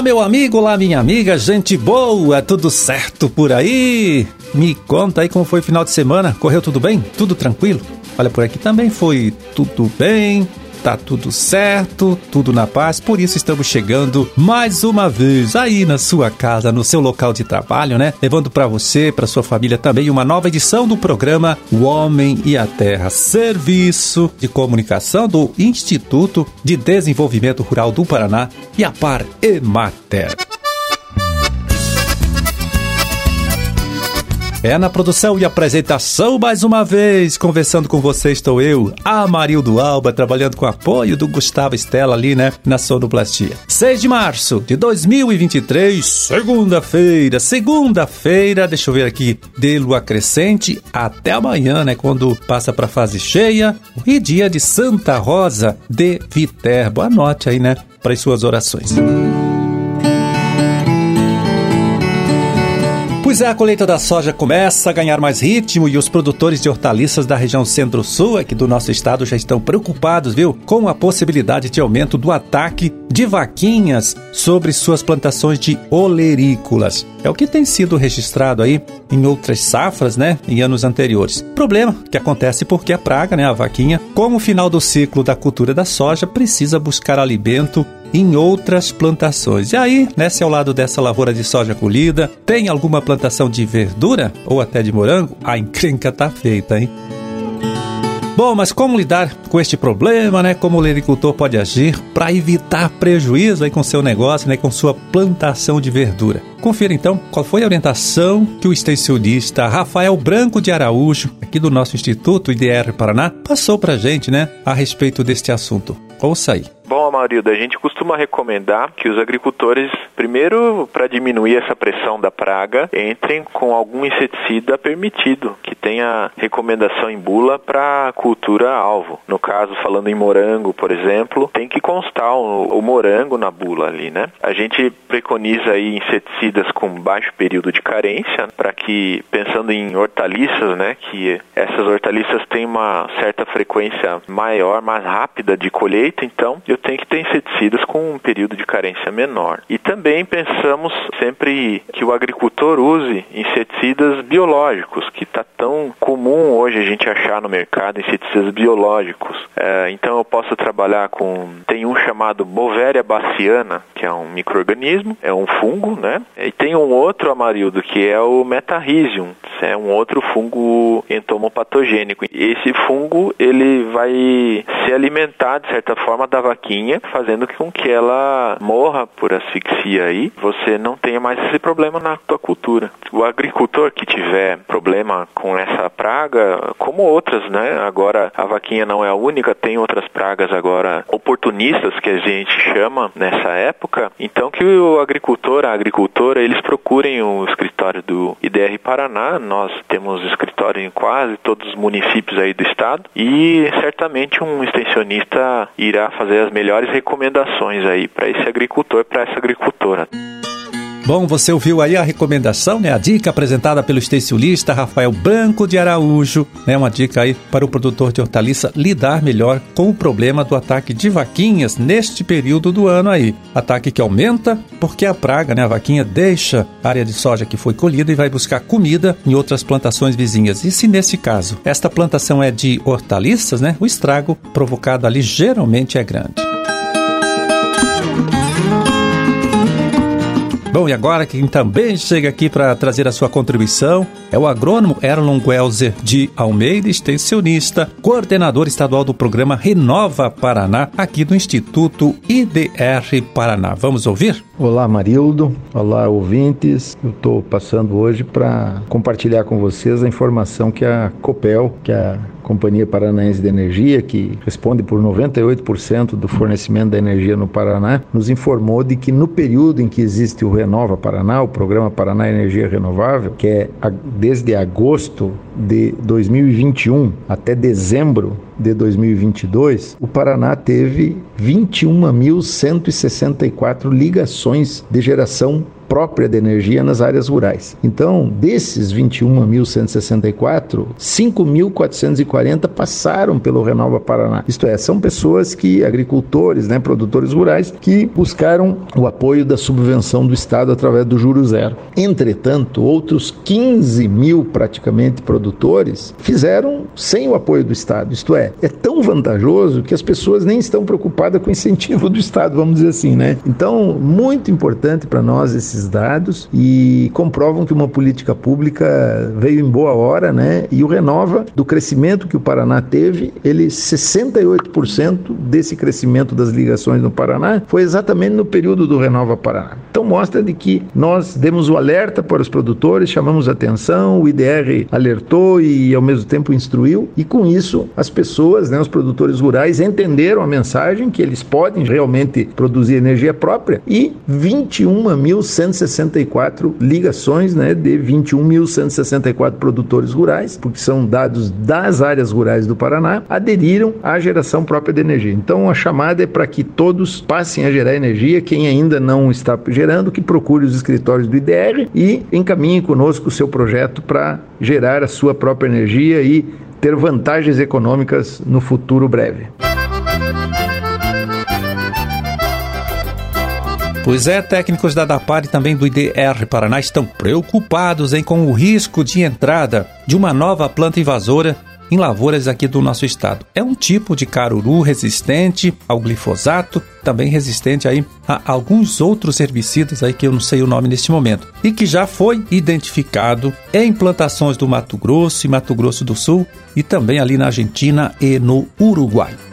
Olá, meu amigo, olá, minha amiga, gente boa, tudo certo por aí? Me conta aí como foi o final de semana, correu tudo bem? Tudo tranquilo? Olha, por aqui também foi tudo bem, tá tudo certo, tudo na paz. Por isso estamos chegando mais uma vez aí na sua casa, no seu local de trabalho, né? Levando para você, para sua família também uma nova edição do programa O Homem e a Terra, serviço de comunicação do Instituto de Desenvolvimento Rural do Paraná e a Par Emater. É na produção e apresentação mais uma vez. Conversando com você estou eu, Amarildo Alba, trabalhando com apoio do Gustavo Estela ali, né, na sonoplastia. 6 de março de 2023, segunda-feira, segunda-feira, deixa eu ver aqui, de lua crescente até amanhã, né, quando passa para fase cheia, e dia de Santa Rosa de Viterbo. Anote aí, né, para as suas orações. Pois é, a colheita da soja começa a ganhar mais ritmo e os produtores de hortaliças da região centro-sul aqui do nosso estado já estão preocupados, viu, com a possibilidade de aumento do ataque de vaquinhas sobre suas plantações de olerícolas. É o que tem sido registrado aí em outras safras, né, em anos anteriores. Problema que acontece porque a praga, né, a vaquinha, como final do ciclo da cultura da soja, precisa buscar alimento em outras plantações. E aí, né, se ao lado dessa lavoura de soja colhida tem alguma plantação de verdura ou até de morango, a encrenca tá feita, hein? Bom, mas como lidar com este problema, né? Como o agricultor pode agir para evitar prejuízo aí com seu negócio, né? Com sua plantação de verdura. Confira então qual foi a orientação que o extensionista Rafael Branco de Araújo, aqui do nosso Instituto IDR Paraná, passou para gente, né? A respeito deste assunto. Ouça aí. Bom, Amarildo, a gente costuma recomendar que os agricultores, primeiro, para diminuir essa pressão da praga, entrem com algum inseticida permitido, que tenha recomendação em bula para cultura alvo. No caso, falando em morango, por exemplo, tem que constar o, o morango na bula ali, né? A gente preconiza aí inseticidas com baixo período de carência, para que, pensando em hortaliças, né, que essas hortaliças têm uma certa frequência maior, mais rápida de colheita, então eu tenho que ter inseticidas com um período de carência menor. E também pensamos sempre que o agricultor use inseticidas biológicos, que está tão comum hoje a gente achar no mercado inseticidas biológicos. É, então eu posso trabalhar com tem um chamado Bovéria baciana, que é um microorganismo, é um fungo, né? E tem um outro amarildo que é o Metarrhizium, é um outro fungo entomopatogênico. Esse fungo ele vai se alimentar de certa forma da vaquinha, fazendo com que ela morra por asfixia aí, você não tenha mais esse problema na tua cultura. O agricultor que tiver problema com essa praga, como outras, né? Agora a vaquinha não é a única, tem outras pragas agora oportunistas que a gente chama nessa época. Então que o agricultor, a agricultora, eles procurem o escritório do IDR Paraná. Nós temos escritório em quase todos os municípios aí do estado e certamente um extensionista irá fazer as melhores recomendações aí para esse agricultor, para essa agricultora. Bom, você ouviu aí a recomendação, né? A dica apresentada pelo extensionista Rafael Branco de Araújo, né? Uma dica aí para o produtor de hortaliça lidar melhor com o problema do ataque de vaquinhas neste período do ano aí. Ataque que aumenta porque a praga, né? A vaquinha deixa a área de soja que foi colhida e vai buscar comida em outras plantações vizinhas. E se nesse caso esta plantação é de hortaliças, né? O estrago provocado ali geralmente é grande. Bom, e agora quem também chega aqui para trazer a sua contribuição é o agrônomo Erlon Welzer de Almeida, extensionista, coordenador estadual do programa Renova Paraná, aqui do Instituto IDR Paraná. Vamos ouvir? Olá, Marildo. Olá, ouvintes. Eu estou passando hoje para compartilhar com vocês a informação que a COPEL, que é a Companhia Paranaense de Energia, que responde por 98% do fornecimento da energia no Paraná, nos informou de que no período em que existe o Renova Paraná, o Programa Paraná Energia Renovável, que é desde agosto de 2021 até dezembro de 2022, o Paraná teve 21.164 ligações de geração própria de energia nas áreas rurais. Então, desses 21.164, 5.440 passaram pelo Renova Paraná. Isto é, são pessoas que, agricultores, né, produtores rurais, que buscaram o apoio da subvenção do Estado através do juro zero. Entretanto, outros 15 mil, praticamente, produtores fizeram sem o apoio do Estado. Isto é, é tão vantajoso que as pessoas nem estão preocupadas com o incentivo do Estado, vamos dizer assim, né? Então, muito importante para nós esses dados e comprovam que uma política pública veio em boa hora, né? E o Renova, do crescimento que o Paraná teve, ele 68% desse crescimento das ligações no Paraná foi exatamente no período do Renova Paraná. Então mostra de que nós demos o alerta para os produtores, chamamos atenção, o IDR alertou e ao mesmo tempo instruiu, e com isso as pessoas, né, os produtores rurais entenderam a mensagem que eles podem realmente produzir energia própria e 21.164 ligações, né, de 21.164 produtores rurais, porque são dados das áreas rurais do Paraná, aderiram à geração própria de energia. Então a chamada é para que todos passem a gerar energia, quem ainda não está gerando, que procure os escritórios do IDR e encaminhe conosco o seu projeto para gerar a sua própria energia e ter vantagens econômicas no futuro breve. Pois é, técnicos da DAPAR e também do IDR Paraná estão preocupados em com o risco de entrada de uma nova planta invasora em lavouras aqui do nosso estado. É um tipo de caruru resistente ao glifosato, também resistente aí a alguns outros herbicidas aí que eu não sei o nome neste momento, e que já foi identificado em plantações do Mato Grosso e Mato Grosso do Sul e também ali na Argentina e no Uruguai.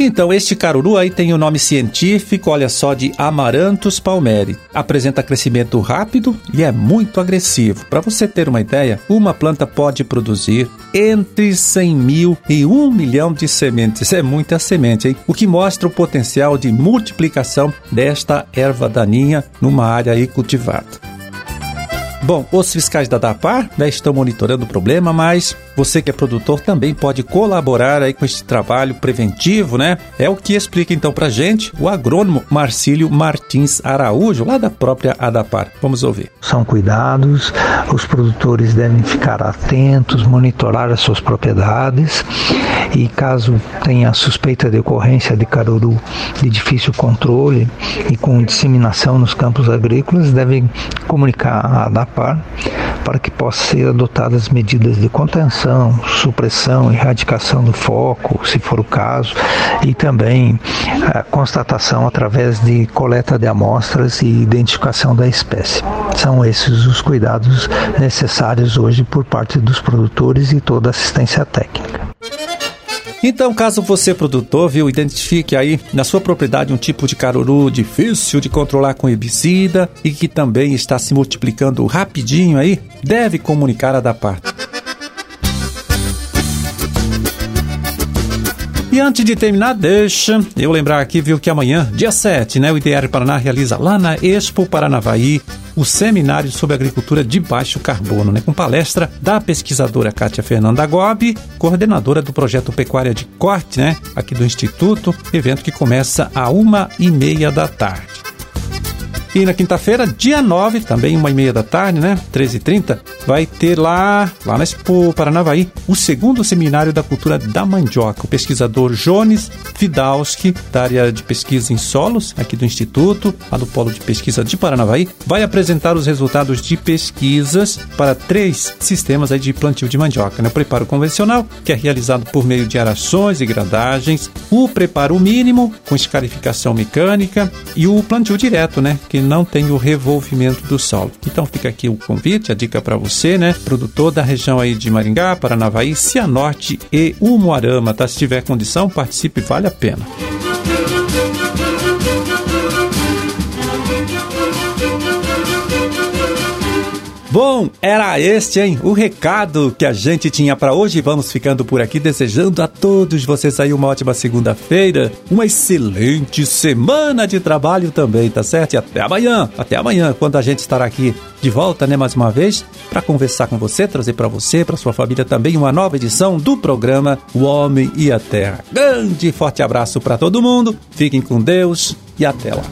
Então, este caruru aí tem o nome científico, olha só, de Amaranthus palmeri. Apresenta crescimento rápido e é muito agressivo. Para você ter uma ideia, uma planta pode produzir entre 100 mil e 1 milhão de sementes. É muita semente, hein? O que mostra o potencial de multiplicação desta erva daninha numa área aí cultivada. Bom, os fiscais da DAPAR né, estão monitorando o problema, mas você que é produtor também pode colaborar aí com este trabalho preventivo, né? É o que explica então pra gente o agrônomo Marcílio Martins Araújo, lá da própria ADAPAR. Vamos ouvir. São cuidados, os produtores devem ficar atentos, monitorar as suas propriedades e caso tenha suspeita de ocorrência de caruru de difícil controle e com disseminação nos campos agrícolas, devem comunicar à ADAPAR para que possam ser adotadas medidas de contenção, supressão, erradicação do foco, se for o caso, e também a constatação através de coleta de amostras e identificação da espécie. São esses os cuidados necessários hoje por parte dos produtores e toda a assistência técnica. Então, caso você, produtor, viu, identifique aí na sua propriedade um tipo de caruru difícil de controlar com herbicida e que também está se multiplicando rapidinho aí, deve comunicar a da. E antes de terminar, deixa eu lembrar aqui, viu, que amanhã, dia 7, né, o IDR Paraná realiza lá na Expo Paranavaí o seminário sobre agricultura de baixo carbono, né, com palestra da pesquisadora Kátia Fernanda Gobi, coordenadora do projeto Pecuária de Corte, né, aqui do Instituto, evento que começa a uma e meia da tarde. E na quinta-feira, dia 9, também uma e meia da tarde, né? 13h30, vai ter lá, lá na Expo Paranavaí, o segundo seminário da cultura da mandioca. O pesquisador Jones Fidalski, da área de pesquisa em solos, aqui do Instituto, lá do Polo de Pesquisa de Paranavaí, vai apresentar os resultados de pesquisas para três sistemas aí de plantio de mandioca. Né? O preparo convencional, que é realizado por meio de arações e gradagens, o preparo mínimo, com escarificação mecânica, e o plantio direto, né? Que não tem o revolvimento do solo. Então fica aqui o convite, a dica para você, né? Produtor da região aí de Maringá, Paranavaí, Cianorte e Umuarama, tá? Se tiver condição, participe, vale a pena. Bom, era este, hein? O recado que a gente tinha para hoje. Vamos ficando por aqui desejando a todos vocês aí uma ótima segunda-feira, uma excelente semana de trabalho também, tá certo? E até amanhã, até amanhã, quando a gente estará aqui de volta, né, mais uma vez, para conversar com você, trazer para você, para sua família também uma nova edição do programa O Homem e a Terra. Grande forte abraço para todo mundo. Fiquem com Deus e até lá.